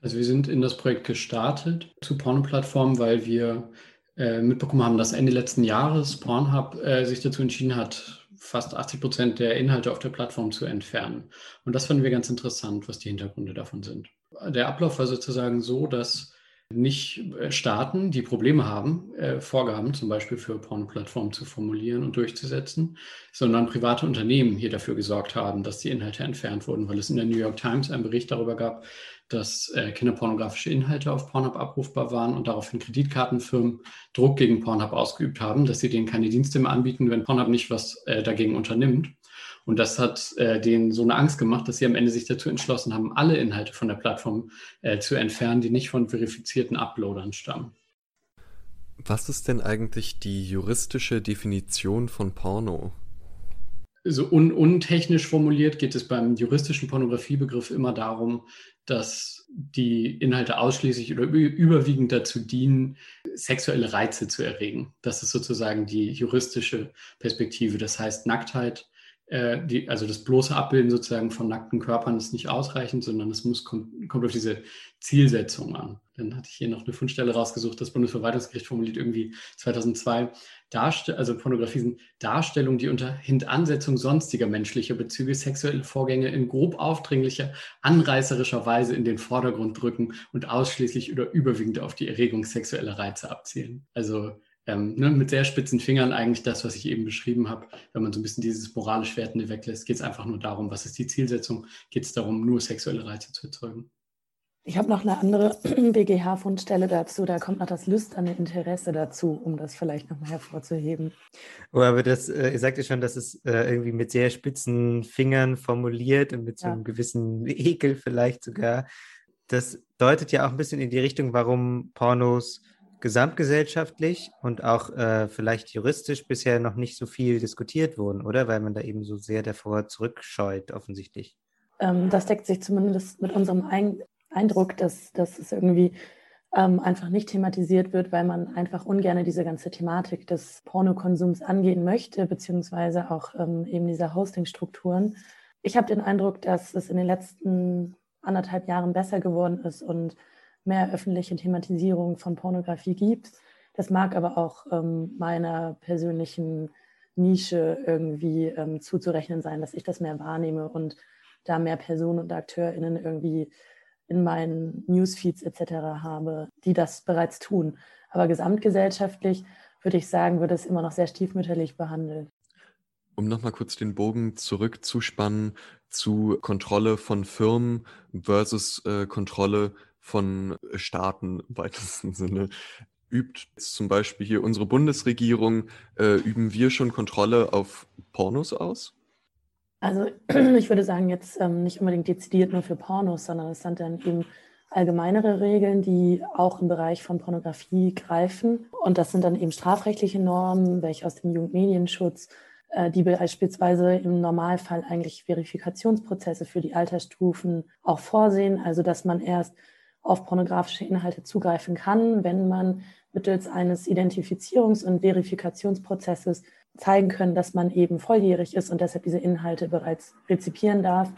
E: Also wir sind in das Projekt gestartet zu Porno-Plattformen, weil wir äh, mitbekommen haben, dass Ende letzten Jahres Pornhub äh, sich dazu entschieden hat, fast 80 Prozent der Inhalte auf der Plattform zu entfernen. Und das fanden wir ganz interessant, was die Hintergründe davon sind. Der Ablauf war sozusagen so, dass nicht äh, Staaten, die Probleme haben, äh, Vorgaben zum Beispiel für Pornoplattformen zu formulieren und durchzusetzen, sondern private Unternehmen hier dafür gesorgt haben, dass die Inhalte entfernt wurden, weil es in der New York Times einen Bericht darüber gab, dass äh, kinderpornografische Inhalte auf Pornhub abrufbar waren und daraufhin Kreditkartenfirmen Druck gegen Pornhub ausgeübt haben, dass sie denen keine Dienste mehr anbieten, wenn Pornhub nicht was dagegen unternimmt. Und das hat äh, denen so eine Angst gemacht, dass sie am Ende sich dazu entschlossen haben, alle Inhalte von der Plattform äh, zu entfernen, die nicht von verifizierten Uploadern stammen.
B: Was ist denn eigentlich die juristische Definition von Porno?
E: So un untechnisch formuliert geht es beim juristischen Pornografiebegriff immer darum, dass die Inhalte ausschließlich oder überwiegend dazu dienen, sexuelle Reize zu erregen. Das ist sozusagen die juristische Perspektive. Das heißt, Nacktheit äh, die, also das bloße Abbilden sozusagen von nackten Körpern ist nicht ausreichend, sondern es muss, kommt, kommt auf diese Zielsetzung an. Dann hatte ich hier noch eine Fundstelle rausgesucht, das Bundesverwaltungsgericht formuliert irgendwie 2002, Darst also Pornografie sind Darstellungen, die unter Hintansetzung sonstiger menschlicher Bezüge sexuelle Vorgänge in grob aufdringlicher, anreißerischer Weise in den Vordergrund drücken und ausschließlich oder überwiegend auf die Erregung sexueller Reize abzielen. Also ähm, ne, mit sehr spitzen Fingern eigentlich das, was ich eben beschrieben habe. Wenn man so ein bisschen dieses moralisch Wertende weglässt, geht es einfach nur darum, was ist die Zielsetzung? Geht es darum, nur sexuelle Reize zu erzeugen?
F: Ich habe noch eine andere BGH-Fundstelle dazu. Da kommt noch das lüsterne Interesse dazu, um das vielleicht nochmal hervorzuheben.
A: Oh, aber das, äh, ihr sagt ja schon, dass es äh, irgendwie mit sehr spitzen Fingern formuliert und mit so einem gewissen Ekel vielleicht sogar. Das deutet ja auch ein bisschen in die Richtung, warum Pornos gesamtgesellschaftlich und auch äh, vielleicht juristisch bisher noch nicht so viel diskutiert wurden, oder? Weil man da eben so sehr davor zurückscheut, offensichtlich.
F: Ähm, das deckt sich zumindest mit unserem Ein Eindruck, dass, dass es irgendwie ähm, einfach nicht thematisiert wird, weil man einfach ungern diese ganze Thematik des Pornokonsums angehen möchte, beziehungsweise auch ähm, eben dieser Hostingstrukturen. Ich habe den Eindruck, dass es in den letzten anderthalb Jahren besser geworden ist und mehr öffentliche Thematisierung von Pornografie gibt. Das mag aber auch ähm, meiner persönlichen Nische irgendwie ähm, zuzurechnen sein, dass ich das mehr wahrnehme und da mehr Personen und AkteurInnen irgendwie in meinen Newsfeeds etc. habe, die das bereits tun. Aber gesamtgesellschaftlich würde ich sagen, wird es immer noch sehr stiefmütterlich behandelt.
B: Um nochmal kurz den Bogen zurückzuspannen zu Kontrolle von Firmen versus äh, Kontrolle von Staaten im weitesten Sinne. Übt zum Beispiel hier unsere Bundesregierung, äh, üben wir schon Kontrolle auf Pornos aus?
F: Also ich würde sagen, jetzt ähm, nicht unbedingt dezidiert nur für Pornos, sondern es sind dann eben allgemeinere Regeln, die auch im Bereich von Pornografie greifen. Und das sind dann eben strafrechtliche Normen, welche aus dem Jugendmedienschutz, äh, die beispielsweise im Normalfall eigentlich Verifikationsprozesse für die Altersstufen auch vorsehen. Also dass man erst auf pornografische Inhalte zugreifen kann, wenn man mittels eines Identifizierungs- und Verifikationsprozesses zeigen können, dass man eben volljährig ist und deshalb diese Inhalte bereits rezipieren darf.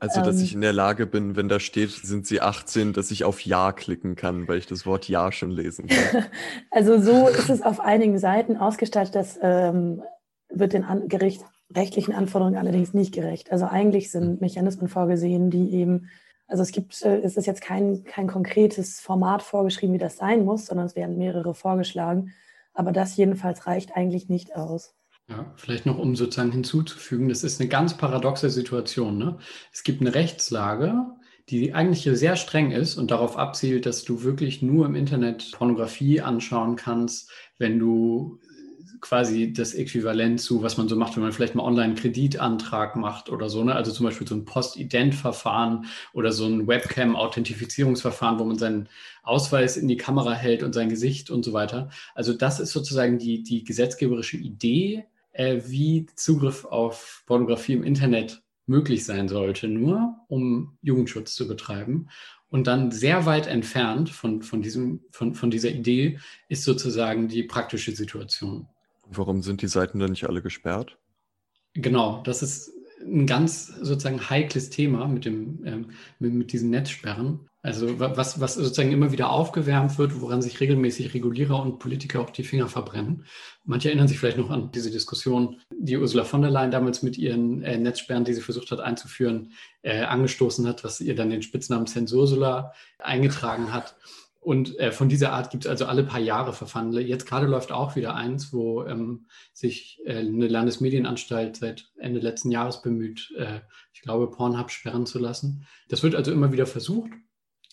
B: Also, dass ähm, ich in der Lage bin, wenn da steht, sind Sie 18, dass ich auf Ja klicken kann, weil ich das Wort Ja schon lesen kann.
F: also so ist es auf einigen Seiten ausgestaltet, das ähm, wird den an, Gericht, rechtlichen Anforderungen allerdings nicht gerecht. Also eigentlich sind hm. Mechanismen vorgesehen, die eben, also es gibt, äh, es ist jetzt kein, kein konkretes Format vorgeschrieben, wie das sein muss, sondern es werden mehrere vorgeschlagen aber das jedenfalls reicht eigentlich nicht aus.
E: Ja, vielleicht noch, um sozusagen hinzuzufügen, das ist eine ganz paradoxe Situation. Ne? Es gibt eine Rechtslage, die eigentlich sehr streng ist und darauf abzielt, dass du wirklich nur im Internet Pornografie anschauen kannst, wenn du quasi das Äquivalent zu, was man so macht, wenn man vielleicht mal online einen Kreditantrag macht oder so. Ne? Also zum Beispiel so ein Post-Ident-Verfahren oder so ein Webcam-Authentifizierungsverfahren, wo man seinen Ausweis in die Kamera hält und sein Gesicht und so weiter. Also das ist sozusagen die, die gesetzgeberische Idee, äh, wie Zugriff auf Pornografie im Internet möglich sein sollte, nur um Jugendschutz zu betreiben. Und dann sehr weit entfernt von, von, diesem, von, von dieser Idee ist sozusagen die praktische Situation.
B: Warum sind die Seiten dann nicht alle gesperrt?
E: Genau, das ist ein ganz sozusagen heikles Thema mit, dem, ähm, mit, mit, diesen Netzsperren. Also was, was sozusagen immer wieder aufgewärmt wird, woran sich regelmäßig Regulierer und Politiker auch die Finger verbrennen. Manche erinnern sich vielleicht noch an diese Diskussion, die Ursula von der Leyen damals mit ihren äh, Netzsperren, die sie versucht hat einzuführen, äh, angestoßen hat, was ihr dann den Spitznamen Zensursula eingetragen hat. Und äh, von dieser Art gibt es also alle paar Jahre Verfahren. Jetzt gerade läuft auch wieder eins, wo ähm, sich äh, eine Landesmedienanstalt seit Ende letzten Jahres bemüht, äh, ich glaube, Pornhub sperren zu lassen. Das wird also immer wieder versucht.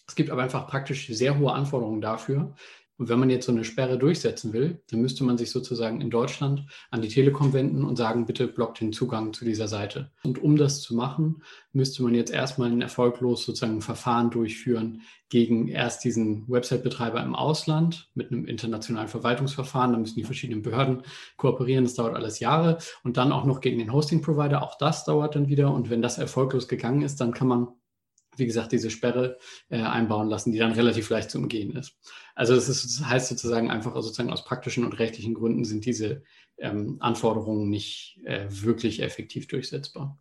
E: Es gibt aber einfach praktisch sehr hohe Anforderungen dafür, und wenn man jetzt so eine Sperre durchsetzen will, dann müsste man sich sozusagen in Deutschland an die Telekom wenden und sagen, bitte blockt den Zugang zu dieser Seite. Und um das zu machen, müsste man jetzt erstmal ein erfolglos sozusagen ein Verfahren durchführen gegen erst diesen Website-Betreiber im Ausland mit einem internationalen Verwaltungsverfahren. Da müssen die verschiedenen Behörden kooperieren. Das dauert alles Jahre. Und dann auch noch gegen den Hosting-Provider. Auch das dauert dann wieder. Und wenn das erfolglos gegangen ist, dann kann man wie gesagt, diese Sperre äh, einbauen lassen, die dann relativ leicht zu umgehen ist. Also das, ist, das heißt sozusagen einfach sozusagen aus praktischen und rechtlichen Gründen sind diese ähm, Anforderungen nicht äh, wirklich effektiv durchsetzbar.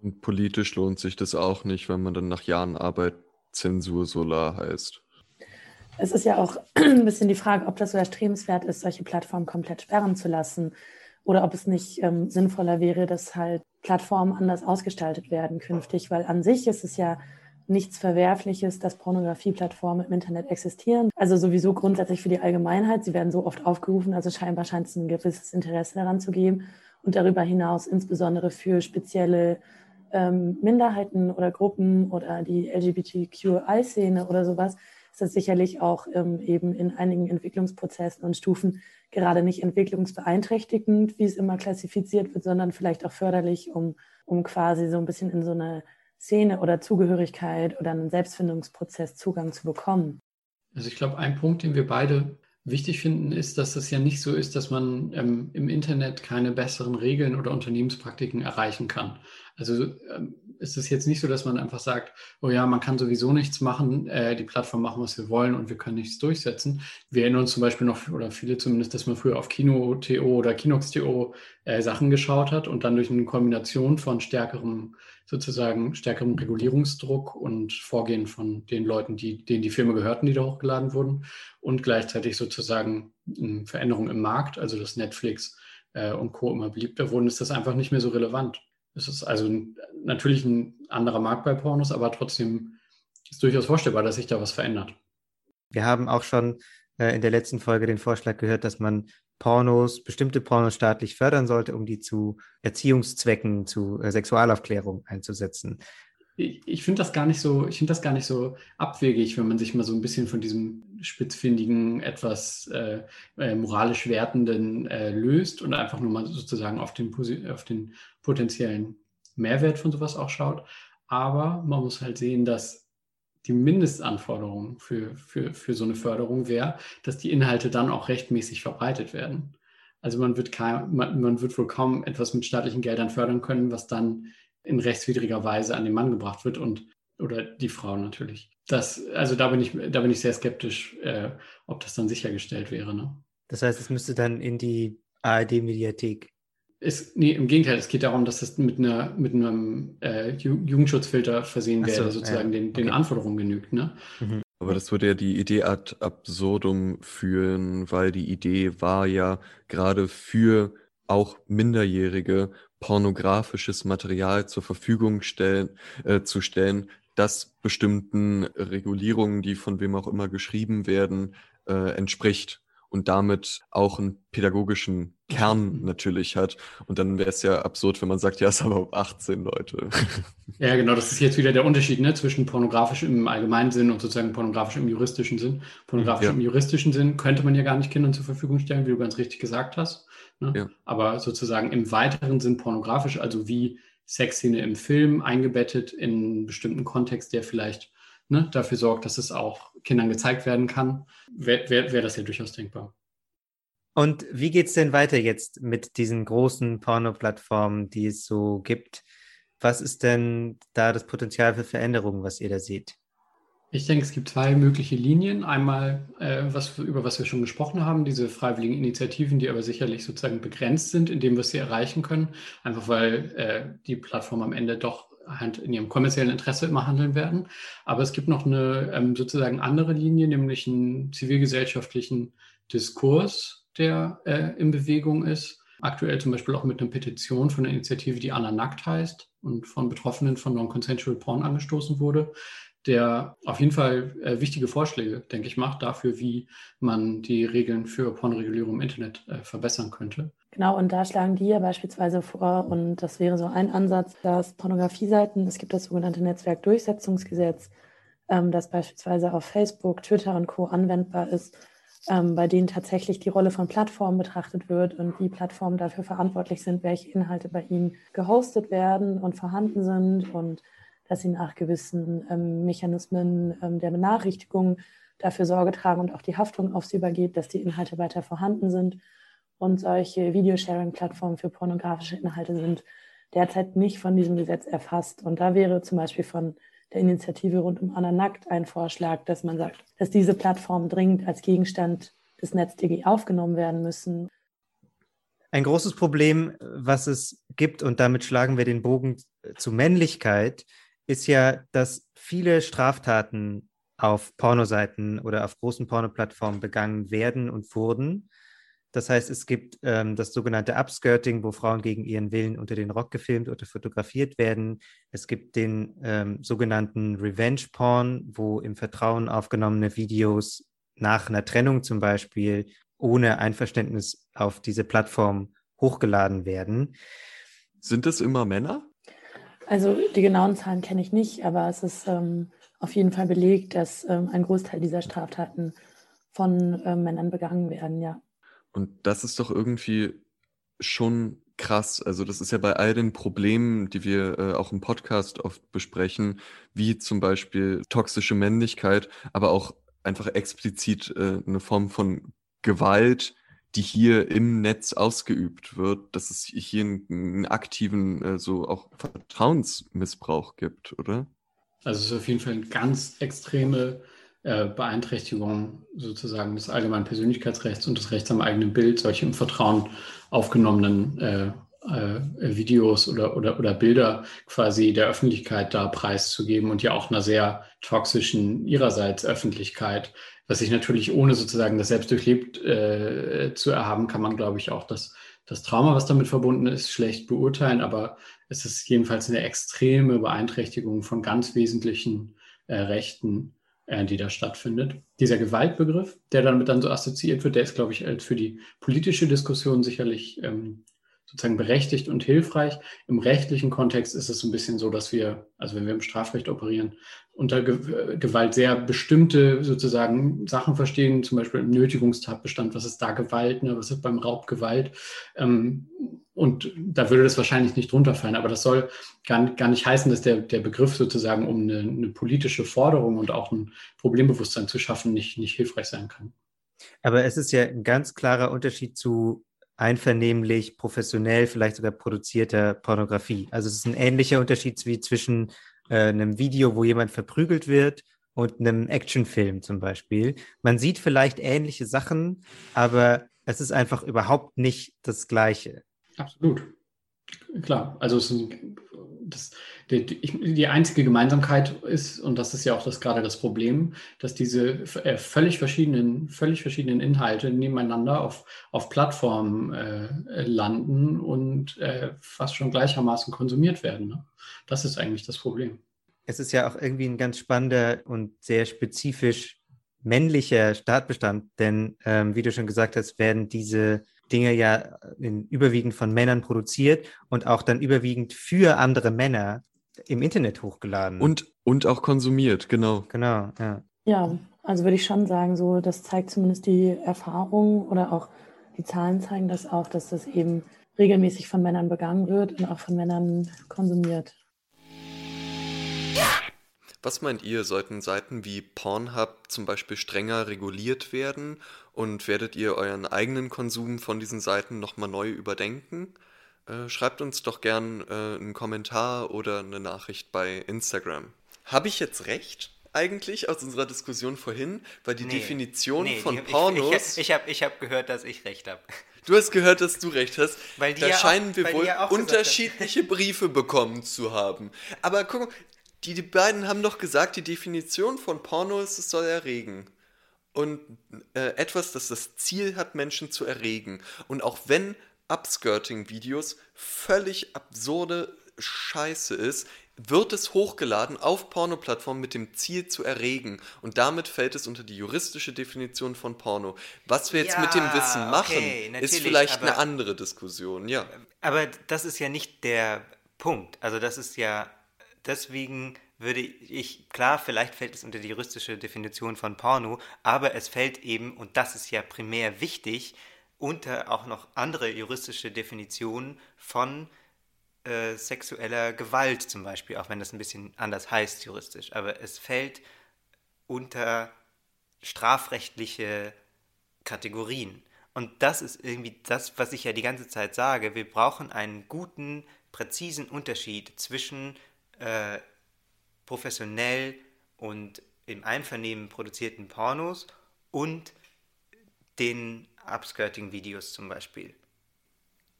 B: Und politisch lohnt sich das auch nicht, wenn man dann nach Jahren Arbeit Zensur Solar heißt.
F: Es ist ja auch ein bisschen die Frage, ob das so erstrebenswert ist, solche Plattformen komplett sperren zu lassen oder ob es nicht ähm, sinnvoller wäre, dass halt Plattformen anders ausgestaltet werden künftig, weil an sich ist es ja nichts Verwerfliches, dass Pornografieplattformen im Internet existieren. Also sowieso grundsätzlich für die Allgemeinheit. Sie werden so oft aufgerufen, also scheinbar scheint es ein gewisses Interesse daran zu geben. Und darüber hinaus insbesondere für spezielle ähm, Minderheiten oder Gruppen oder die LGBTQI-Szene oder sowas ist das sicherlich auch ähm, eben in einigen Entwicklungsprozessen und Stufen gerade nicht entwicklungsbeeinträchtigend, wie es immer klassifiziert wird, sondern vielleicht auch förderlich, um, um quasi so ein bisschen in so eine Szene oder Zugehörigkeit oder einen Selbstfindungsprozess Zugang zu bekommen.
E: Also ich glaube, ein Punkt, den wir beide wichtig finden, ist, dass es ja nicht so ist, dass man ähm, im Internet keine besseren Regeln oder Unternehmenspraktiken erreichen kann. Also ähm, ist es jetzt nicht so, dass man einfach sagt, oh ja, man kann sowieso nichts machen, äh, die Plattform machen, was wir wollen und wir können nichts durchsetzen. Wir erinnern uns zum Beispiel noch, oder viele zumindest, dass man früher auf Kino.to oder Kinox.to äh, Sachen geschaut hat und dann durch eine Kombination von stärkerem, sozusagen stärkerem Regulierungsdruck und Vorgehen von den Leuten, die, denen die Filme gehörten, die da hochgeladen wurden und gleichzeitig sozusagen eine Veränderung im Markt, also dass Netflix äh, und Co. immer beliebter wurden, ist das einfach nicht mehr so relevant. Es ist also natürlich ein anderer Markt bei Pornos, aber trotzdem ist durchaus vorstellbar, dass sich da was verändert.
D: Wir haben auch schon äh, in der letzten Folge den Vorschlag gehört, dass man Pornos, bestimmte Pornos staatlich fördern sollte, um die zu Erziehungszwecken, zu äh, Sexualaufklärung einzusetzen
E: ich, ich finde das gar nicht so, ich finde das gar nicht so abwegig, wenn man sich mal so ein bisschen von diesem spitzfindigen, etwas äh, äh, moralisch wertenden äh, löst und einfach nur mal sozusagen auf den, auf den potenziellen Mehrwert von sowas auch schaut. Aber man muss halt sehen, dass die Mindestanforderung für, für, für so eine Förderung wäre, dass die Inhalte dann auch rechtmäßig verbreitet werden. Also man wird, kein, man, man wird wohl kaum etwas mit staatlichen Geldern fördern können, was dann in rechtswidriger Weise an den Mann gebracht wird und oder die Frau natürlich. Das, also da bin ich, da bin ich sehr skeptisch, äh, ob das dann sichergestellt wäre. Ne?
D: Das heißt, es müsste dann in die ARD-Mediathek.
E: nee, im Gegenteil, es geht darum, dass es mit, einer, mit einem äh, Jugendschutzfilter versehen wäre, so, der sozusagen ja. den, den okay. Anforderungen genügt. Ne?
B: Mhm. Aber das würde ja die Idee ad absurdum führen, weil die Idee war ja gerade für auch Minderjährige pornografisches Material zur Verfügung stellen, äh, zu stellen, das bestimmten Regulierungen, die von wem auch immer geschrieben werden, äh, entspricht und damit auch einen pädagogischen Kern mhm. natürlich hat. Und dann wäre es ja absurd, wenn man sagt, ja, es haben aber 18 Leute.
E: Ja, genau, das ist jetzt wieder der Unterschied ne, zwischen pornografisch im allgemeinen Sinn und sozusagen pornografisch im juristischen Sinn. Pornografisch ja. im juristischen Sinn könnte man ja gar nicht Kindern zur Verfügung stellen, wie du ganz richtig gesagt hast. Ne? Ja. Aber sozusagen im weiteren Sinn pornografisch, also wie Sexszene im Film eingebettet in einen bestimmten Kontext, der vielleicht ne, dafür sorgt, dass es auch Kindern gezeigt werden kann, wäre wär, wär das ja durchaus denkbar.
D: Und wie geht es denn weiter jetzt mit diesen großen Porno-Plattformen, die es so gibt? Was ist denn da das Potenzial für Veränderungen, was ihr da seht?
E: Ich denke, es gibt zwei mögliche Linien. Einmal, äh, was, über was wir schon gesprochen haben, diese freiwilligen Initiativen, die aber sicherlich sozusagen begrenzt sind, indem wir sie erreichen können, einfach weil äh, die Plattformen am Ende doch halt in ihrem kommerziellen Interesse immer handeln werden. Aber es gibt noch eine ähm, sozusagen andere Linie, nämlich einen zivilgesellschaftlichen Diskurs, der äh, in Bewegung ist. Aktuell zum Beispiel auch mit einer Petition von einer Initiative, die Anna Nackt heißt und von Betroffenen von Non-Consensual Porn angestoßen wurde, der auf jeden Fall äh, wichtige Vorschläge, denke ich, macht dafür, wie man die Regeln für Pornoregulierung im Internet äh, verbessern könnte.
F: Genau, und da schlagen die ja beispielsweise vor, und das wäre so ein Ansatz, dass Pornografieseiten, es gibt das sogenannte Netzwerkdurchsetzungsgesetz, ähm, das beispielsweise auf Facebook, Twitter und Co. anwendbar ist, ähm, bei denen tatsächlich die Rolle von Plattformen betrachtet wird und wie Plattformen dafür verantwortlich sind, welche Inhalte bei ihnen gehostet werden und vorhanden sind und dass sie nach gewissen ähm, Mechanismen ähm, der Benachrichtigung dafür Sorge tragen und auch die Haftung auf sie übergeht, dass die Inhalte weiter vorhanden sind. Und solche Videosharing-Plattformen für pornografische Inhalte sind derzeit nicht von diesem Gesetz erfasst. Und da wäre zum Beispiel von der Initiative rund um Anna Nackt ein Vorschlag, dass man sagt, dass diese Plattformen dringend als Gegenstand des NetzDG aufgenommen werden müssen.
D: Ein großes Problem, was es gibt, und damit schlagen wir den Bogen zu Männlichkeit, ist ja, dass viele Straftaten auf Pornoseiten oder auf großen Pornoplattformen begangen werden und wurden. Das heißt, es gibt ähm, das sogenannte Upskirting, wo Frauen gegen ihren Willen unter den Rock gefilmt oder fotografiert werden. Es gibt den ähm, sogenannten Revenge Porn, wo im Vertrauen aufgenommene Videos nach einer Trennung zum Beispiel ohne Einverständnis auf diese Plattform hochgeladen werden.
B: Sind es immer Männer?
F: Also die genauen Zahlen kenne ich nicht, aber es ist ähm, auf jeden Fall belegt, dass ähm, ein Großteil dieser Straftaten von ähm, Männern begangen werden, ja.
B: Und das ist doch irgendwie schon krass. Also das ist ja bei all den Problemen, die wir äh, auch im Podcast oft besprechen, wie zum Beispiel toxische Männlichkeit, aber auch einfach explizit äh, eine Form von Gewalt, die hier im Netz ausgeübt wird, dass es hier einen, einen aktiven, äh, so auch Vertrauensmissbrauch gibt, oder?
E: Also es ist auf jeden Fall eine ganz extreme äh, Beeinträchtigung sozusagen des allgemeinen Persönlichkeitsrechts und des Rechts am eigenen Bild, solche im Vertrauen aufgenommenen äh, äh, Videos oder, oder, oder Bilder quasi der Öffentlichkeit da preiszugeben und ja auch einer sehr toxischen ihrerseits Öffentlichkeit, was sich natürlich ohne sozusagen das selbst durchlebt äh, zu erhaben, kann man, glaube ich, auch das, das Trauma, was damit verbunden ist, schlecht beurteilen, aber es ist jedenfalls eine extreme Beeinträchtigung von ganz wesentlichen äh, Rechten, äh, die da stattfindet. Dieser Gewaltbegriff, der damit dann so assoziiert wird, der ist, glaube ich, für die politische Diskussion sicherlich ähm, sozusagen berechtigt und hilfreich. Im rechtlichen Kontext ist es ein bisschen so, dass wir, also wenn wir im Strafrecht operieren, unter Gewalt sehr bestimmte sozusagen Sachen verstehen, zum Beispiel im Nötigungstatbestand, was ist da Gewalt, ne, was ist beim Raub Gewalt. Ähm, und da würde das wahrscheinlich nicht drunter fallen, aber das soll gar, gar nicht heißen, dass der, der Begriff sozusagen, um eine, eine politische Forderung und auch ein Problembewusstsein zu schaffen, nicht, nicht hilfreich sein kann.
A: Aber es ist ja ein ganz klarer Unterschied zu einvernehmlich, professionell, vielleicht sogar produzierter Pornografie. Also es ist ein ähnlicher Unterschied wie zwischen äh, einem Video, wo jemand verprügelt wird und einem Actionfilm zum Beispiel. Man sieht vielleicht ähnliche Sachen, aber es ist einfach überhaupt nicht das Gleiche.
E: Absolut. Klar, also es ist ein, das, die, die, einzige Gemeinsamkeit ist, und das ist ja auch das, gerade das Problem, dass diese äh, völlig verschiedenen, völlig verschiedenen Inhalte nebeneinander auf, auf Plattformen äh, landen und äh, fast schon gleichermaßen konsumiert werden. Ne? Das ist eigentlich das Problem.
A: Es ist ja auch irgendwie ein ganz spannender und sehr spezifisch männlicher Startbestand, denn ähm, wie du schon gesagt hast, werden diese Dinge ja in, überwiegend von Männern produziert und auch dann überwiegend für andere Männer im Internet hochgeladen.
B: Und, und auch konsumiert, genau.
A: Genau, ja.
F: Ja, also würde ich schon sagen, so, das zeigt zumindest die Erfahrung oder auch die Zahlen zeigen das auch, dass das eben regelmäßig von Männern begangen wird und auch von Männern konsumiert.
B: Was meint ihr, sollten Seiten wie Pornhub zum Beispiel strenger reguliert werden und werdet ihr euren eigenen Konsum von diesen Seiten nochmal neu überdenken? Äh, schreibt uns doch gern äh, einen Kommentar oder eine Nachricht bei Instagram. Habe ich jetzt recht? Eigentlich aus unserer Diskussion vorhin, weil die nee, Definition nee, von die, Pornos.
A: Ich, ich, ich habe ich hab gehört, dass ich recht habe.
B: Du hast gehört, dass du recht hast. Weil da ja scheinen auch, wir wohl unterschiedliche Briefe bekommen zu haben. Aber guck mal, die, die beiden haben doch gesagt, die Definition von Porno ist, es soll erregen. Und äh, etwas, das das Ziel hat, Menschen zu erregen. Und auch wenn Upskirting-Videos völlig absurde Scheiße ist, wird es hochgeladen auf Pornoplattformen mit dem Ziel zu erregen. Und damit fällt es unter die juristische Definition von Porno. Was wir jetzt ja, mit dem Wissen machen, okay, ist vielleicht aber, eine andere Diskussion, ja.
A: Aber das ist ja nicht der Punkt. Also das ist ja deswegen würde ich, klar, vielleicht fällt es unter die juristische Definition von Porno, aber es fällt eben, und das ist ja primär wichtig, unter auch noch andere juristische Definitionen von äh, sexueller Gewalt zum Beispiel, auch wenn das ein bisschen anders heißt juristisch. Aber es fällt unter strafrechtliche Kategorien. Und das ist irgendwie das, was ich ja die ganze Zeit sage. Wir brauchen einen guten, präzisen Unterschied zwischen äh, professionell und im Einvernehmen produzierten Pornos und den Upskirting-Videos zum Beispiel.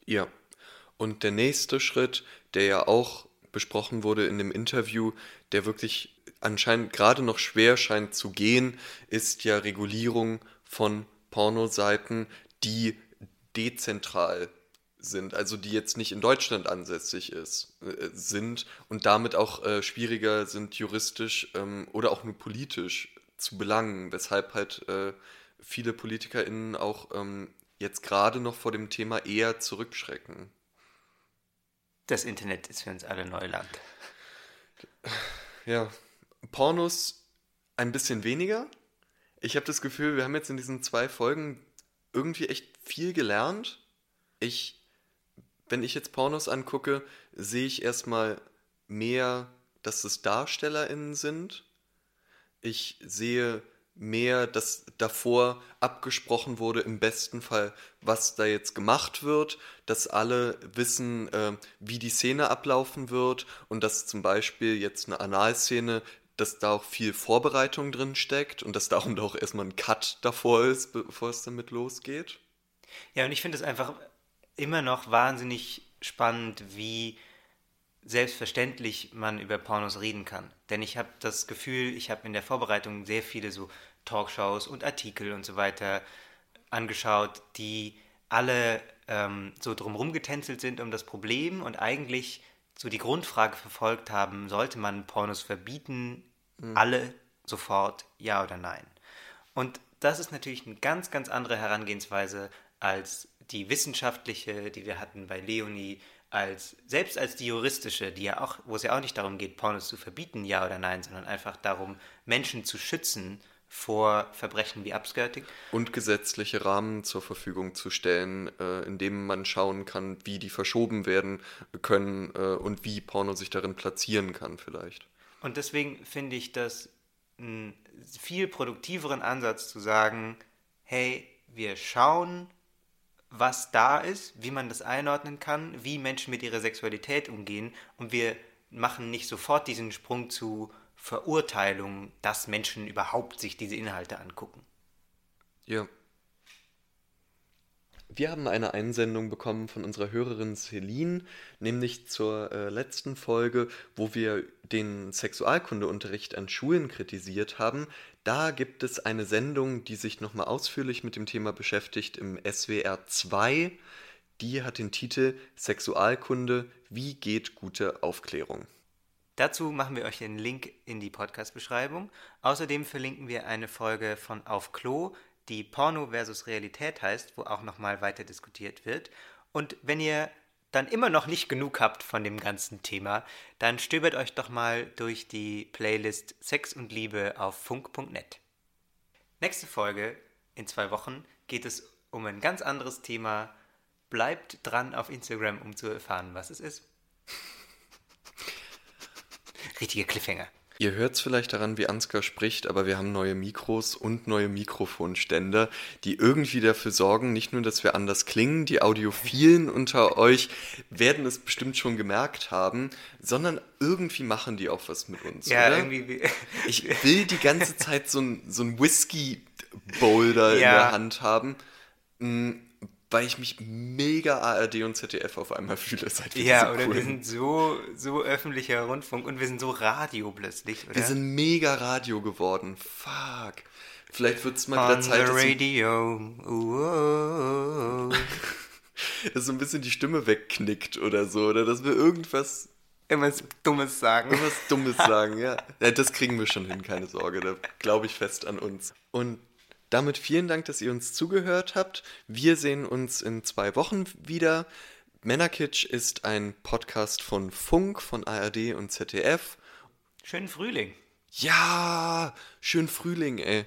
B: Ja. Und der nächste Schritt, der ja auch besprochen wurde in dem Interview, der wirklich anscheinend gerade noch schwer scheint zu gehen, ist ja Regulierung von Pornoseiten, die dezentral sind, also die jetzt nicht in Deutschland ansässig ist, äh, sind und damit auch äh, schwieriger sind juristisch ähm, oder auch nur politisch zu belangen, weshalb halt äh, viele PolitikerInnen auch ähm, jetzt gerade noch vor dem Thema eher zurückschrecken.
A: Das Internet ist für uns alle Neuland.
B: Ja, Pornos ein bisschen weniger. Ich habe das Gefühl, wir haben jetzt in diesen zwei Folgen irgendwie echt viel gelernt. Ich wenn ich jetzt Pornos angucke, sehe ich erstmal mehr, dass es DarstellerInnen sind. Ich sehe mehr, dass davor abgesprochen wurde, im besten Fall, was da jetzt gemacht wird, dass alle wissen, äh, wie die Szene ablaufen wird und dass zum Beispiel jetzt eine Analszene, dass da auch viel Vorbereitung drin steckt und dass darum auch erstmal ein Cut davor ist, bevor es damit losgeht.
A: Ja, und ich finde es einfach immer noch wahnsinnig spannend, wie selbstverständlich man über Pornos reden kann. Denn ich habe das Gefühl, ich habe in der Vorbereitung sehr viele so Talkshows und Artikel und so weiter angeschaut, die alle ähm, so drumherum getänzelt sind um das Problem und eigentlich so die Grundfrage verfolgt haben, sollte man Pornos verbieten, mhm. alle sofort, ja oder nein? Und das ist natürlich eine ganz, ganz andere Herangehensweise als die wissenschaftliche, die wir hatten bei Leonie, als selbst als die juristische, die ja auch, wo es ja auch nicht darum geht, Pornos zu verbieten, ja oder nein, sondern einfach darum, Menschen zu schützen vor Verbrechen wie Upskirting.
B: Und gesetzliche Rahmen zur Verfügung zu stellen, äh, in dem man schauen kann, wie die verschoben werden können äh, und wie Porno sich darin platzieren kann vielleicht.
A: Und deswegen finde ich das einen viel produktiveren Ansatz zu sagen, hey, wir schauen, was da ist, wie man das einordnen kann, wie Menschen mit ihrer Sexualität umgehen und wir machen nicht sofort diesen Sprung zu Verurteilung, dass Menschen überhaupt sich diese Inhalte angucken.
B: Ja. Wir haben eine Einsendung bekommen von unserer Hörerin Celine, nämlich zur äh, letzten Folge, wo wir den Sexualkundeunterricht an Schulen kritisiert haben. Da gibt es eine Sendung, die sich nochmal ausführlich mit dem Thema beschäftigt im SWR 2. Die hat den Titel Sexualkunde, wie geht gute Aufklärung?
A: Dazu machen wir euch den Link in die Podcast-Beschreibung. Außerdem verlinken wir eine Folge von Auf Klo, die Porno versus Realität heißt, wo auch nochmal weiter diskutiert wird. Und wenn ihr dann immer noch nicht genug habt von dem ganzen Thema, dann stöbert euch doch mal durch die Playlist Sex und Liebe auf funk.net. Nächste Folge in zwei Wochen geht es um ein ganz anderes Thema. Bleibt dran auf Instagram, um zu erfahren, was es ist. Richtiger Cliffhanger.
B: Ihr hört es vielleicht daran, wie Ansgar spricht, aber wir haben neue Mikros und neue Mikrofonständer, die irgendwie dafür sorgen, nicht nur, dass wir anders klingen, die Audiophilen unter euch werden es bestimmt schon gemerkt haben, sondern irgendwie machen die auch was mit uns. Ja, oder? irgendwie. Ich will die ganze Zeit so ein, so ein Whisky-Boulder ja. in der Hand haben mm, weil ich mich mega ARD und ZDF auf einmal fühle.
A: Seit wir ja, oder cool. wir sind so, so öffentlicher Rundfunk und wir sind so Radio plötzlich, oder?
B: Wir sind mega Radio geworden. Fuck. Vielleicht wird es mal wieder Zeit, the radio. dass so ein bisschen die Stimme wegknickt oder so, oder dass wir irgendwas
A: Irgendwas Dummes sagen.
B: Irgendwas Dummes sagen, ja. ja. Das kriegen wir schon hin, keine Sorge. Da glaube ich fest an uns. Und damit vielen Dank, dass ihr uns zugehört habt. Wir sehen uns in zwei Wochen wieder. Männerkitsch ist ein Podcast von Funk, von ARD und ZDF.
A: Schönen Frühling.
B: Ja, schönen Frühling, ey.